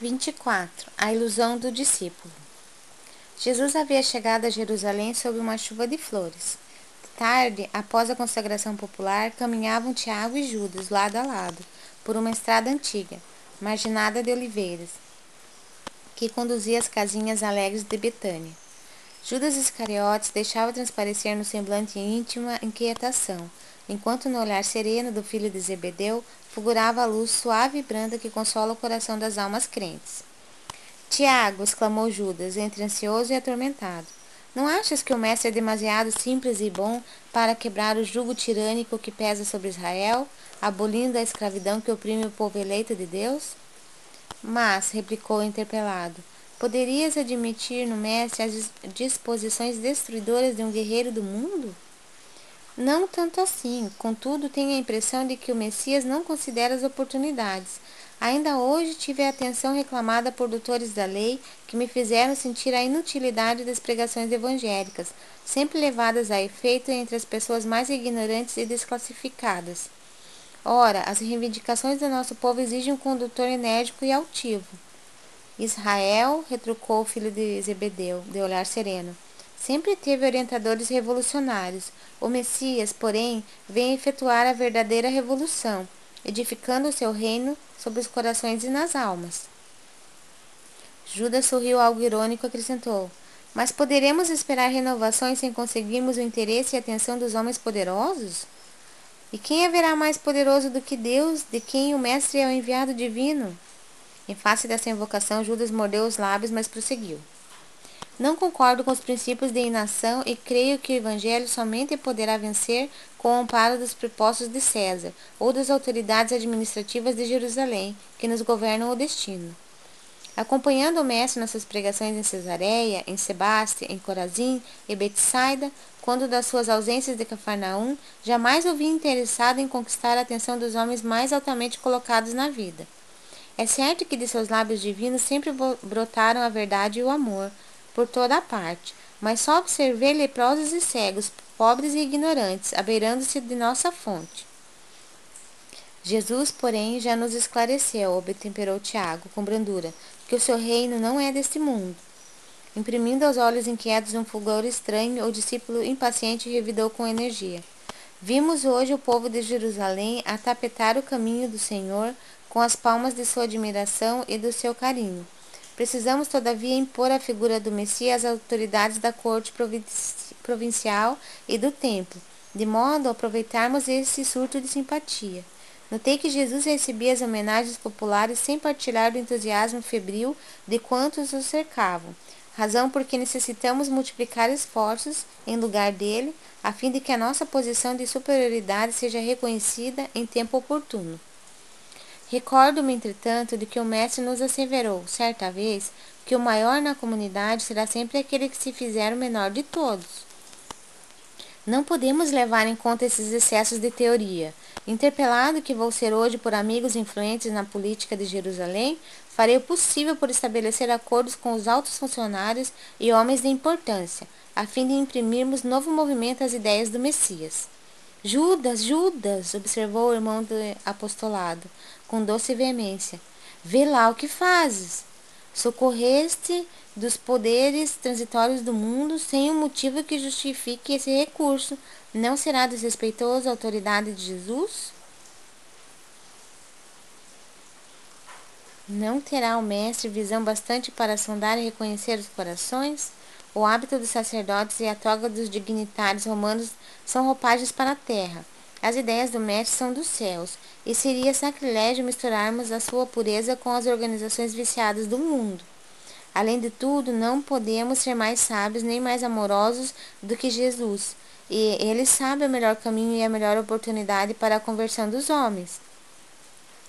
24. A ilusão do discípulo. Jesus havia chegado a Jerusalém sob uma chuva de flores. De tarde, após a consagração popular, caminhavam Tiago e Judas, lado a lado, por uma estrada antiga, marginada de oliveiras, que conduzia às casinhas alegres de Betânia. Judas Iscariotes deixava transparecer no semblante íntima inquietação, enquanto no olhar sereno do filho de Zebedeu fulgurava a luz suave e branda que consola o coração das almas crentes. Tiago, exclamou Judas, entre ansioso e atormentado, não achas que o mestre é demasiado simples e bom para quebrar o jugo tirânico que pesa sobre Israel, abolindo a escravidão que oprime o povo eleito de Deus? Mas, replicou o interpelado, poderias admitir no mestre as disposições destruidoras de um guerreiro do mundo? Não tanto assim, contudo, tenho a impressão de que o Messias não considera as oportunidades. Ainda hoje tive a atenção reclamada por doutores da lei que me fizeram sentir a inutilidade das pregações evangélicas, sempre levadas a efeito entre as pessoas mais ignorantes e desclassificadas. Ora, as reivindicações do nosso povo exigem um condutor enérgico e altivo. Israel, retrucou o filho de Zebedeu, de olhar sereno, sempre teve orientadores revolucionários. O Messias, porém, vem efetuar a verdadeira revolução, edificando o seu reino sobre os corações e nas almas. Judas sorriu algo irônico e acrescentou: Mas poderemos esperar renovações sem conseguirmos o interesse e atenção dos homens poderosos? E quem haverá mais poderoso do que Deus, de quem o Mestre é o enviado divino? Em face dessa invocação, Judas mordeu os lábios, mas prosseguiu. Não concordo com os princípios de inação e creio que o Evangelho somente poderá vencer com o amparo dos prepostos de César ou das autoridades administrativas de Jerusalém, que nos governam o destino. Acompanhando o Mestre nas suas pregações em Cesareia, em Sebaste, em Corazim e Betsaida, quando das suas ausências de Cafarnaum, jamais o vi interessado em conquistar a atenção dos homens mais altamente colocados na vida. É certo que de seus lábios divinos sempre brotaram a verdade e o amor, por toda a parte, mas só observei leprosos e cegos, pobres e ignorantes, abeirando-se de nossa fonte. Jesus, porém, já nos esclareceu, obtemperou Tiago, com brandura, que o seu reino não é deste mundo. Imprimindo aos olhos inquietos um fulgor estranho, o discípulo impaciente revidou com energia. Vimos hoje o povo de Jerusalém atapetar o caminho do Senhor com as palmas de sua admiração e do seu carinho. Precisamos, todavia, impor a figura do Messias às autoridades da corte provincial e do templo, de modo a aproveitarmos esse surto de simpatia. Notei que Jesus recebia as homenagens populares sem partilhar do entusiasmo febril de quantos o cercavam, razão por que necessitamos multiplicar esforços em lugar dele, a fim de que a nossa posição de superioridade seja reconhecida em tempo oportuno. Recordo-me, entretanto, de que o mestre nos asseverou, certa vez, que o maior na comunidade será sempre aquele que se fizer o menor de todos. Não podemos levar em conta esses excessos de teoria. Interpelado que vou ser hoje por amigos influentes na política de Jerusalém, farei o possível por estabelecer acordos com os altos funcionários e homens de importância, a fim de imprimirmos novo movimento às ideias do Messias. Judas, Judas, observou o irmão do apostolado, com doce veemência. Vê lá o que fazes. Socorreste dos poderes transitórios do mundo sem um motivo que justifique esse recurso. Não será desrespeitoso a autoridade de Jesus? Não terá o mestre visão bastante para sondar e reconhecer os corações? O hábito dos sacerdotes e a toga dos dignitários romanos são roupagens para a terra. As ideias do mestre são dos céus, e seria sacrilégio misturarmos a sua pureza com as organizações viciadas do mundo. Além de tudo, não podemos ser mais sábios nem mais amorosos do que Jesus, e ele sabe o melhor caminho e a melhor oportunidade para a conversão dos homens.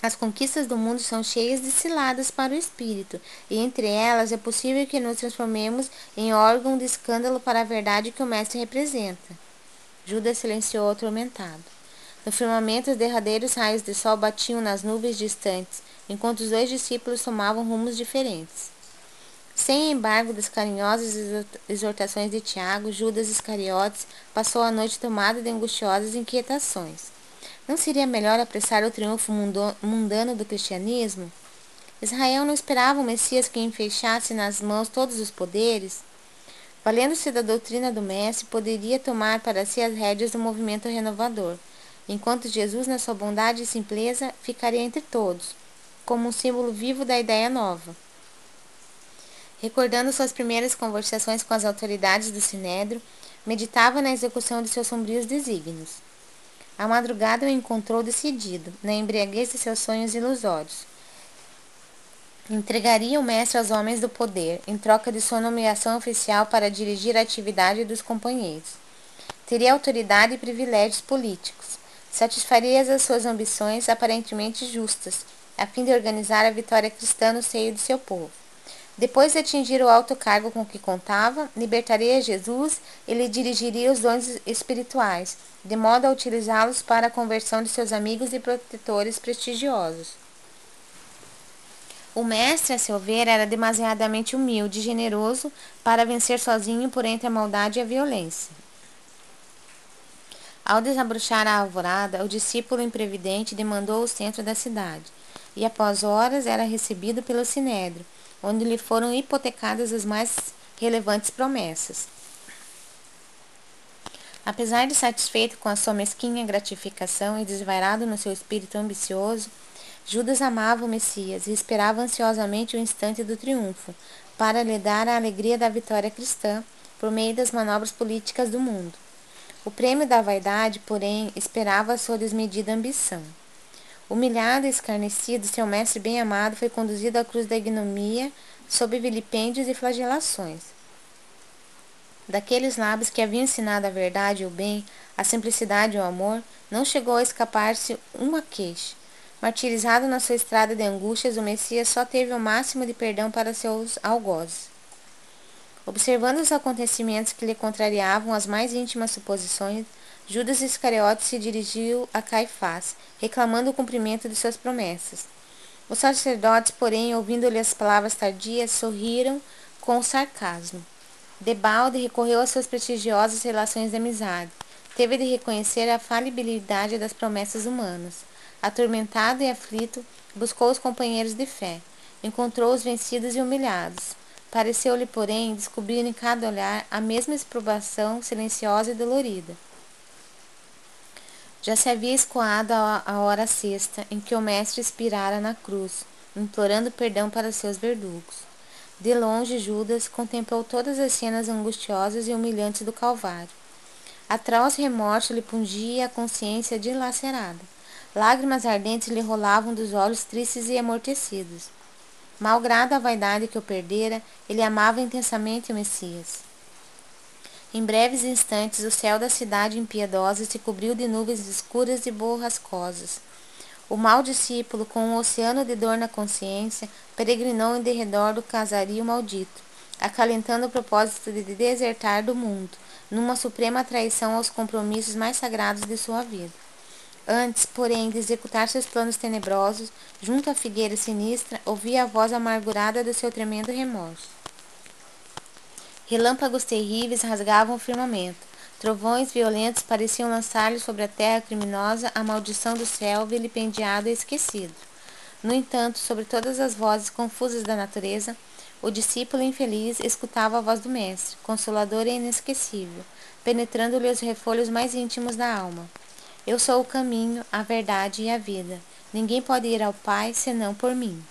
As conquistas do mundo são cheias de ciladas para o espírito, e entre elas é possível que nos transformemos em órgão de escândalo para a verdade que o Mestre representa. Judas silenciou atormentado. No firmamento, os derradeiros raios de sol batiam nas nuvens distantes, enquanto os dois discípulos tomavam rumos diferentes. Sem embargo das carinhosas exortações de Tiago, Judas Iscariotes passou a noite tomado de angustiosas inquietações. Não seria melhor apressar o triunfo mundano do cristianismo? Israel não esperava um Messias que enfeixasse nas mãos todos os poderes? Valendo-se da doutrina do Mestre, poderia tomar para si as rédeas do movimento renovador, enquanto Jesus, na sua bondade e simpleza, ficaria entre todos, como um símbolo vivo da ideia nova. Recordando suas primeiras conversações com as autoridades do Sinédrio, meditava na execução de seus sombrios desígnios. A madrugada o encontrou decidido, na embriaguez de seus sonhos ilusórios. Entregaria o mestre aos homens do poder, em troca de sua nomeação oficial para dirigir a atividade dos companheiros. Teria autoridade e privilégios políticos. Satisfaria as suas ambições aparentemente justas, a fim de organizar a vitória cristã no seio de seu povo. Depois de atingir o alto cargo com que contava, libertaria Jesus e lhe dirigiria os dons espirituais, de modo a utilizá-los para a conversão de seus amigos e protetores prestigiosos. O mestre, a seu ver, era demasiadamente humilde e generoso para vencer sozinho por entre a maldade e a violência. Ao desabrochar a alvorada, o discípulo imprevidente demandou o centro da cidade, e após horas era recebido pelo sinédrio, onde lhe foram hipotecadas as mais relevantes promessas. Apesar de satisfeito com a sua mesquinha gratificação e desvairado no seu espírito ambicioso, Judas amava o Messias e esperava ansiosamente o instante do triunfo, para lhe dar a alegria da vitória cristã por meio das manobras políticas do mundo. O prêmio da vaidade, porém, esperava sua desmedida ambição. Humilhado e escarnecido, seu mestre bem-amado foi conduzido à cruz da ignomia, sob vilipêndios e flagelações. Daqueles lábios que haviam ensinado a verdade e o bem, a simplicidade e o amor, não chegou a escapar-se uma queixa. Martirizado na sua estrada de angústias, o Messias só teve o máximo de perdão para seus algozes. Observando os acontecimentos que lhe contrariavam as mais íntimas suposições, Judas Iscariote se dirigiu a Caifás, reclamando o cumprimento de suas promessas. Os sacerdotes, porém, ouvindo-lhe as palavras tardias, sorriram com sarcasmo. Debalde recorreu às suas prestigiosas relações de amizade. Teve de reconhecer a falibilidade das promessas humanas. Atormentado e aflito, buscou os companheiros de fé. Encontrou-os vencidos e humilhados. Pareceu-lhe, porém, descobrir em cada olhar a mesma exprobação silenciosa e dolorida. Já se havia escoado a hora sexta em que o mestre expirara na cruz, implorando perdão para seus verdugos. De longe, Judas contemplou todas as cenas angustiosas e humilhantes do Calvário. Atroz remorso lhe pungia a consciência dilacerada. Lágrimas ardentes lhe rolavam dos olhos tristes e amortecidos. Malgrado a vaidade que o perdera, ele amava intensamente o Messias. Em breves instantes, o céu da cidade impiedosa se cobriu de nuvens escuras e borrascosas. O mau discípulo, com um oceano de dor na consciência, peregrinou em derredor do casario maldito, acalentando o propósito de desertar do mundo, numa suprema traição aos compromissos mais sagrados de sua vida. Antes, porém, de executar seus planos tenebrosos, junto à figueira sinistra, ouvia a voz amargurada do seu tremendo remorso. Relâmpagos terríveis rasgavam o firmamento. Trovões violentos pareciam lançar-lhe sobre a terra criminosa a maldição do céu vilipendiado e esquecido. No entanto, sobre todas as vozes confusas da natureza, o discípulo infeliz escutava a voz do Mestre, consoladora e inesquecível, penetrando-lhe os refolhos mais íntimos da alma. Eu sou o caminho, a verdade e a vida. Ninguém pode ir ao Pai senão por mim.